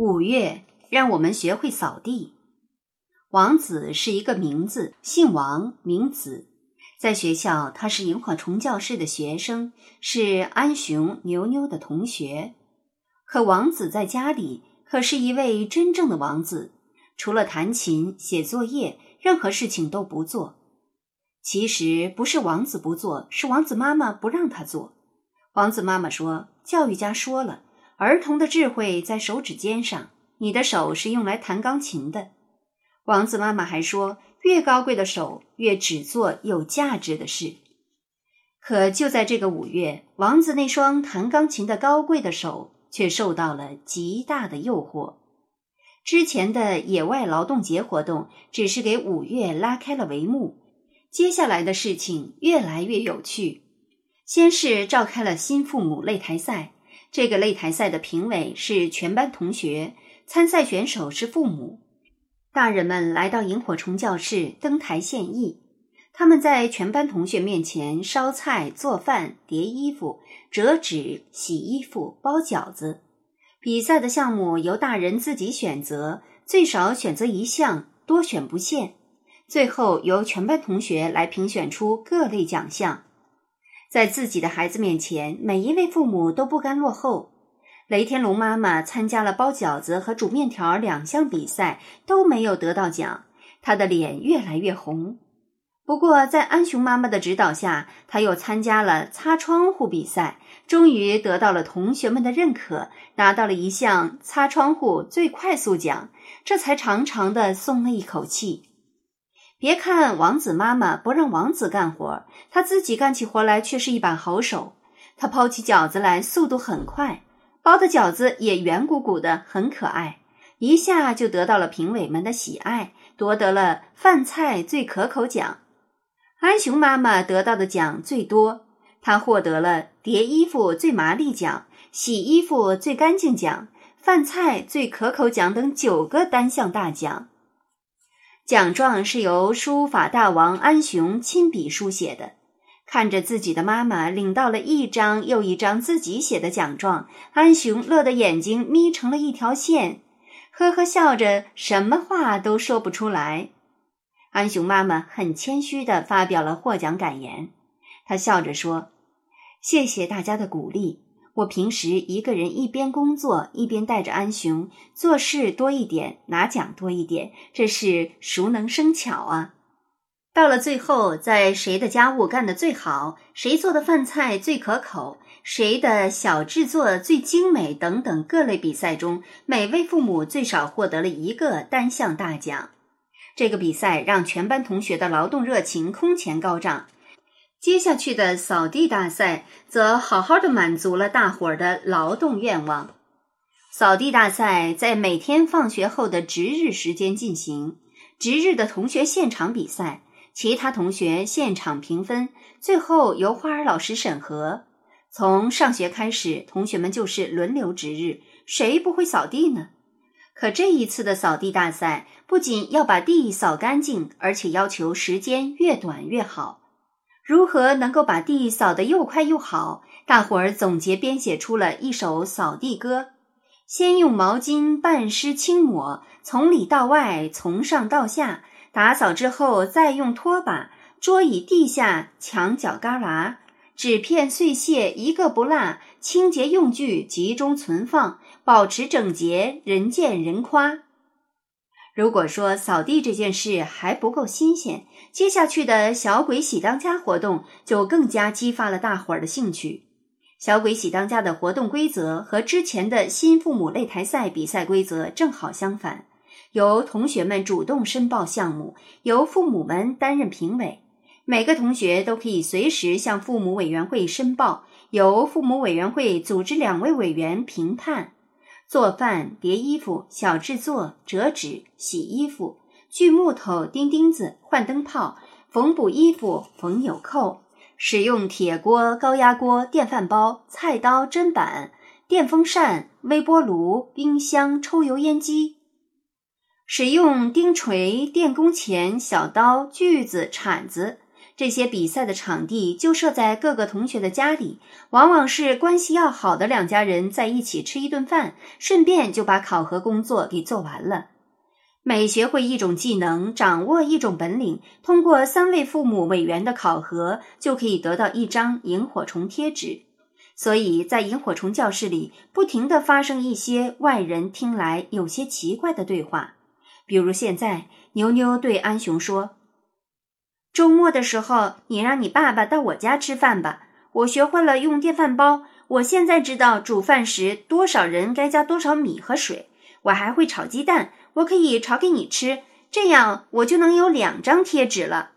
五月，让我们学会扫地。王子是一个名字，姓王，名子。在学校，他是萤火虫教室的学生，是安雄、牛牛的同学。可王子在家里可是一位真正的王子，除了弹琴、写作业，任何事情都不做。其实不是王子不做，是王子妈妈不让他做。王子妈妈说：“教育家说了。”儿童的智慧在手指尖上，你的手是用来弹钢琴的。王子妈妈还说，越高贵的手越只做有价值的事。可就在这个五月，王子那双弹钢琴的高贵的手却受到了极大的诱惑。之前的野外劳动节活动只是给五月拉开了帷幕，接下来的事情越来越有趣。先是召开了新父母擂台赛。这个擂台赛的评委是全班同学，参赛选手是父母。大人们来到萤火虫教室登台献艺，他们在全班同学面前烧菜、做饭、叠衣服、折纸、洗衣服、包饺子。比赛的项目由大人自己选择，最少选择一项，多选不限。最后由全班同学来评选出各类奖项。在自己的孩子面前，每一位父母都不甘落后。雷天龙妈妈参加了包饺子和煮面条两项比赛，都没有得到奖，她的脸越来越红。不过，在安雄妈妈的指导下，她又参加了擦窗户比赛，终于得到了同学们的认可，拿到了一项擦窗户最快速奖，这才长长的松了一口气。别看王子妈妈不让王子干活，他自己干起活来却是一把好手。他抛起饺子来速度很快，包的饺子也圆鼓鼓的，很可爱，一下就得到了评委们的喜爱，夺得了饭菜最可口奖。安雄妈妈得到的奖最多，她获得了叠衣服最麻利奖、洗衣服最干净奖、饭菜最可口奖等九个单项大奖。奖状是由书法大王安雄亲笔书写的。看着自己的妈妈领到了一张又一张自己写的奖状，安雄乐得眼睛眯成了一条线，呵呵笑着，什么话都说不出来。安雄妈妈很谦虚地发表了获奖感言，她笑着说：“谢谢大家的鼓励。”我平时一个人一边工作一边带着安雄做事多一点，拿奖多一点，这是熟能生巧啊。到了最后，在谁的家务干得最好，谁做的饭菜最可口，谁的小制作最精美等等各类比赛中，每位父母最少获得了一个单项大奖。这个比赛让全班同学的劳动热情空前高涨。接下去的扫地大赛则好好的满足了大伙儿的劳动愿望。扫地大赛在每天放学后的值日时间进行，值日的同学现场比赛，其他同学现场评分，最后由花儿老师审核。从上学开始，同学们就是轮流值日，谁不会扫地呢？可这一次的扫地大赛不仅要把地扫干净，而且要求时间越短越好。如何能够把地扫得又快又好？大伙儿总结编写出了一首扫地歌：先用毛巾半湿轻抹，从里到外，从上到下打扫之后，再用拖把、桌椅、地下、墙角旮旯、纸片碎屑一个不落，清洁用具集中存放，保持整洁，人见人夸。如果说扫地这件事还不够新鲜，接下去的小鬼喜当家活动就更加激发了大伙儿的兴趣。小鬼喜当家的活动规则和之前的新父母擂台赛比赛规则正好相反，由同学们主动申报项目，由父母们担任评委。每个同学都可以随时向父母委员会申报，由父母委员会组织两位委员评判。做饭、叠衣服、小制作、折纸、洗衣服、锯木头、钉钉子、换灯泡、缝补衣服、缝纽扣，使用铁锅、高压锅、电饭煲、菜刀、砧板、电风扇、微波炉、冰箱、抽油烟机，使用钉锤、电工钳、小刀、锯子、铲子。这些比赛的场地就设在各个同学的家里，往往是关系要好的两家人在一起吃一顿饭，顺便就把考核工作给做完了。每学会一种技能，掌握一种本领，通过三位父母委员的考核，就可以得到一张萤火虫贴纸。所以在萤火虫教室里，不停的发生一些外人听来有些奇怪的对话，比如现在牛牛对安雄说。周末的时候，你让你爸爸到我家吃饭吧。我学会了用电饭煲，我现在知道煮饭时多少人该加多少米和水。我还会炒鸡蛋，我可以炒给你吃，这样我就能有两张贴纸了。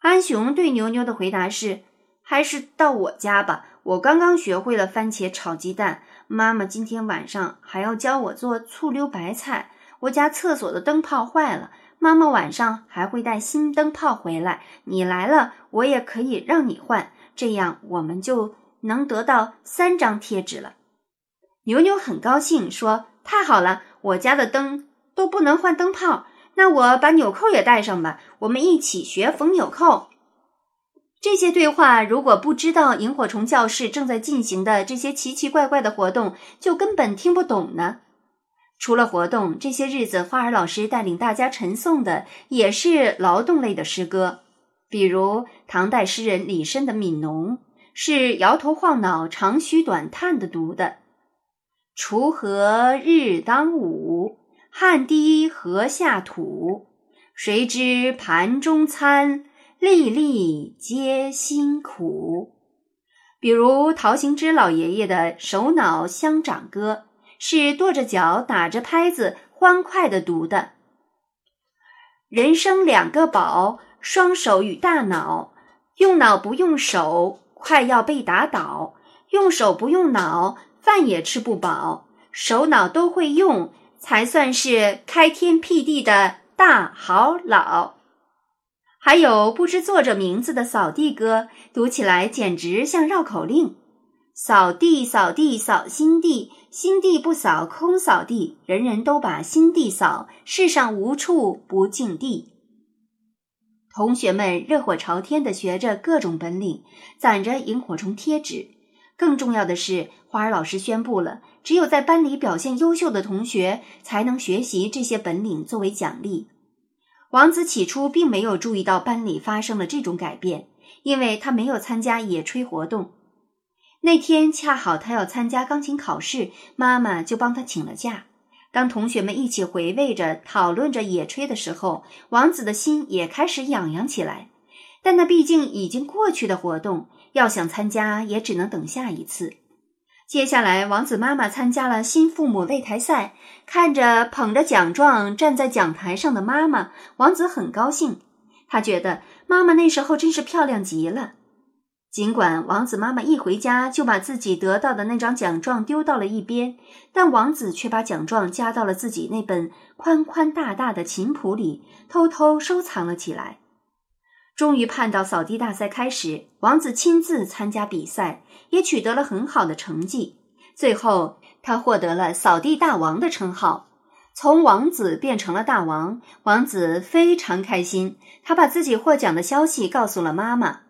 安雄对牛牛的回答是：“还是到我家吧，我刚刚学会了番茄炒鸡蛋。妈妈今天晚上还要教我做醋溜白菜。我家厕所的灯泡坏了。”妈妈晚上还会带新灯泡回来，你来了，我也可以让你换，这样我们就能得到三张贴纸了。牛牛很高兴，说：“太好了，我家的灯都不能换灯泡，那我把纽扣也带上吧，我们一起学缝纽扣。”这些对话，如果不知道萤火虫教室正在进行的这些奇奇怪怪的活动，就根本听不懂呢。除了活动，这些日子花儿老师带领大家晨诵的也是劳动类的诗歌，比如唐代诗人李绅的《悯农》，是摇头晃脑、长吁短叹的读的。锄禾日当午，汗滴禾下土。谁知盘中餐，粒粒皆辛苦。比如陶行知老爷爷的《首脑乡长歌》。是跺着脚打着拍子欢快的读的。人生两个宝，双手与大脑。用脑不用手，快要被打倒；用手不用脑，饭也吃不饱。手脑都会用，才算是开天辟地的大好佬。还有不知作者名字的扫地歌，读起来简直像绕口令。扫地，扫地，扫心地，心地不扫，空扫地。人人都把心地扫，世上无处不净地。同学们热火朝天地学着各种本领，攒着萤火虫贴纸。更重要的是，花儿老师宣布了，只有在班里表现优秀的同学才能学习这些本领作为奖励。王子起初并没有注意到班里发生了这种改变，因为他没有参加野炊活动。那天恰好他要参加钢琴考试，妈妈就帮他请了假。当同学们一起回味着、讨论着野炊的时候，王子的心也开始痒痒起来。但那毕竟已经过去的活动，要想参加也只能等下一次。接下来，王子妈妈参加了新父母擂台赛，看着捧着奖状站在讲台上的妈妈，王子很高兴。他觉得妈妈那时候真是漂亮极了。尽管王子妈妈一回家就把自己得到的那张奖状丢到了一边，但王子却把奖状夹到了自己那本宽宽大大的琴谱里，偷偷收藏了起来。终于盼到扫地大赛开始，王子亲自参加比赛，也取得了很好的成绩。最后，他获得了“扫地大王”的称号，从王子变成了大王。王子非常开心，他把自己获奖的消息告诉了妈妈。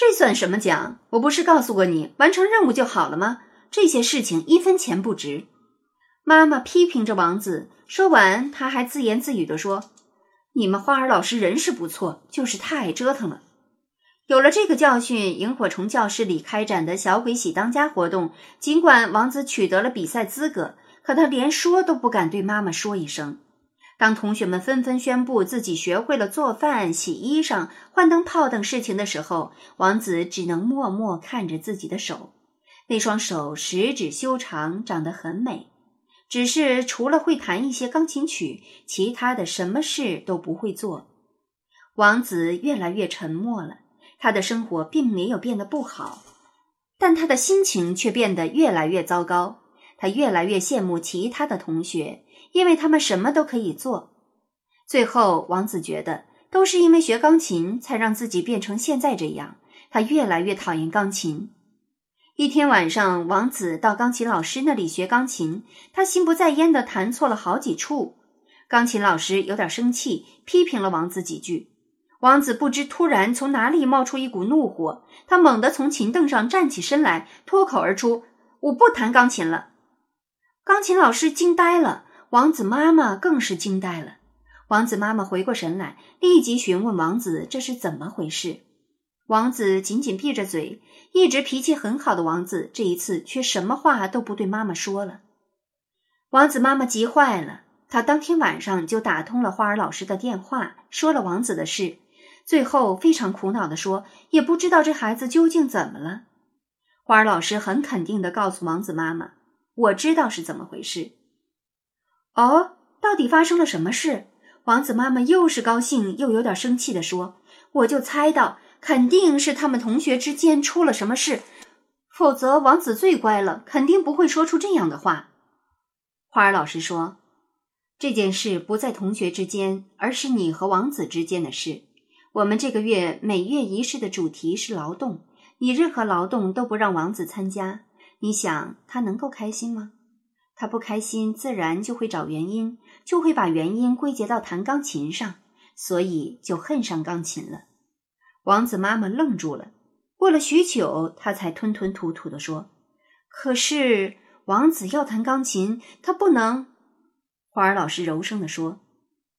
这算什么奖？我不是告诉过你，完成任务就好了吗？这些事情一分钱不值。妈妈批评着王子，说完，他还自言自语地说：“你们花儿老师人是不错，就是太爱折腾了。”有了这个教训，萤火虫教室里开展的小鬼喜当家活动，尽管王子取得了比赛资格，可他连说都不敢对妈妈说一声。当同学们纷纷宣布自己学会了做饭、洗衣裳、换灯泡等事情的时候，王子只能默默看着自己的手。那双手十指修长，长得很美，只是除了会弹一些钢琴曲，其他的什么事都不会做。王子越来越沉默了。他的生活并没有变得不好，但他的心情却变得越来越糟糕。他越来越羡慕其他的同学。因为他们什么都可以做，最后王子觉得都是因为学钢琴才让自己变成现在这样。他越来越讨厌钢琴。一天晚上，王子到钢琴老师那里学钢琴，他心不在焉地弹错了好几处。钢琴老师有点生气，批评了王子几句。王子不知突然从哪里冒出一股怒火，他猛地从琴凳上站起身来，脱口而出：“我不弹钢琴了。”钢琴老师惊呆了，王子妈妈更是惊呆了。王子妈妈回过神来，立即询问王子这是怎么回事。王子紧紧闭着嘴，一直脾气很好的王子这一次却什么话都不对妈妈说了。王子妈妈急坏了，她当天晚上就打通了花儿老师的电话，说了王子的事。最后非常苦恼地说：“也不知道这孩子究竟怎么了。”花儿老师很肯定地告诉王子妈妈：“我知道是怎么回事。”哦，到底发生了什么事？王子妈妈又是高兴又有点生气地说：“我就猜到，肯定是他们同学之间出了什么事，否则王子最乖了，肯定不会说出这样的话。”花儿老师说：“这件事不在同学之间，而是你和王子之间的事。”我们这个月每月仪式的主题是劳动，你任何劳动都不让王子参加，你想他能够开心吗？他不开心，自然就会找原因，就会把原因归结到弹钢琴上，所以就恨上钢琴了。王子妈妈愣住了，过了许久，他才吞吞吐吐地说：“可是王子要弹钢琴，他不能。”花儿老师柔声地说：“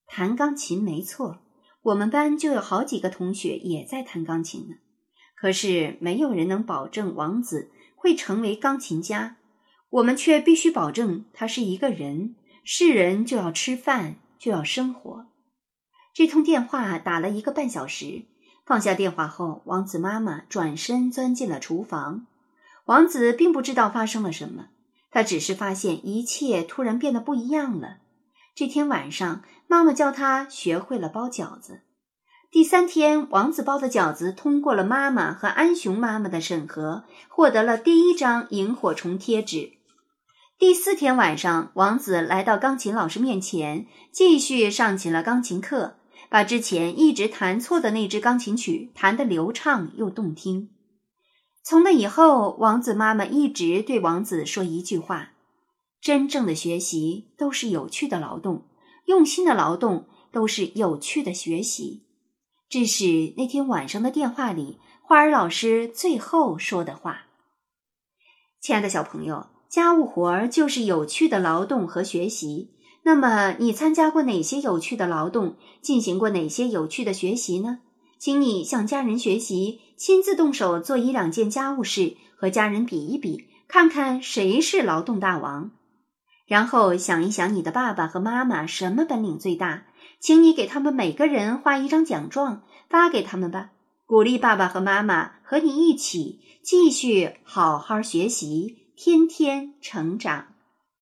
弹钢琴没错。”我们班就有好几个同学也在弹钢琴呢，可是没有人能保证王子会成为钢琴家。我们却必须保证他是一个人，是人就要吃饭，就要生活。这通电话打了一个半小时，放下电话后，王子妈妈转身钻进了厨房。王子并不知道发生了什么，他只是发现一切突然变得不一样了。这天晚上，妈妈教他学会了包饺子。第三天，王子包的饺子通过了妈妈和安雄妈妈的审核，获得了第一张萤火虫贴纸。第四天晚上，王子来到钢琴老师面前，继续上起了钢琴课，把之前一直弹错的那支钢琴曲弹得流畅又动听。从那以后，王子妈妈一直对王子说一句话。真正的学习都是有趣的劳动，用心的劳动都是有趣的学习。这是那天晚上的电话里花儿老师最后说的话。亲爱的小朋友，家务活儿就是有趣的劳动和学习。那么，你参加过哪些有趣的劳动，进行过哪些有趣的学习呢？请你向家人学习，亲自动手做一两件家务事，和家人比一比，看看谁是劳动大王。然后想一想，你的爸爸和妈妈什么本领最大？请你给他们每个人画一张奖状，发给他们吧，鼓励爸爸和妈妈和你一起继续好好学习，天天成长。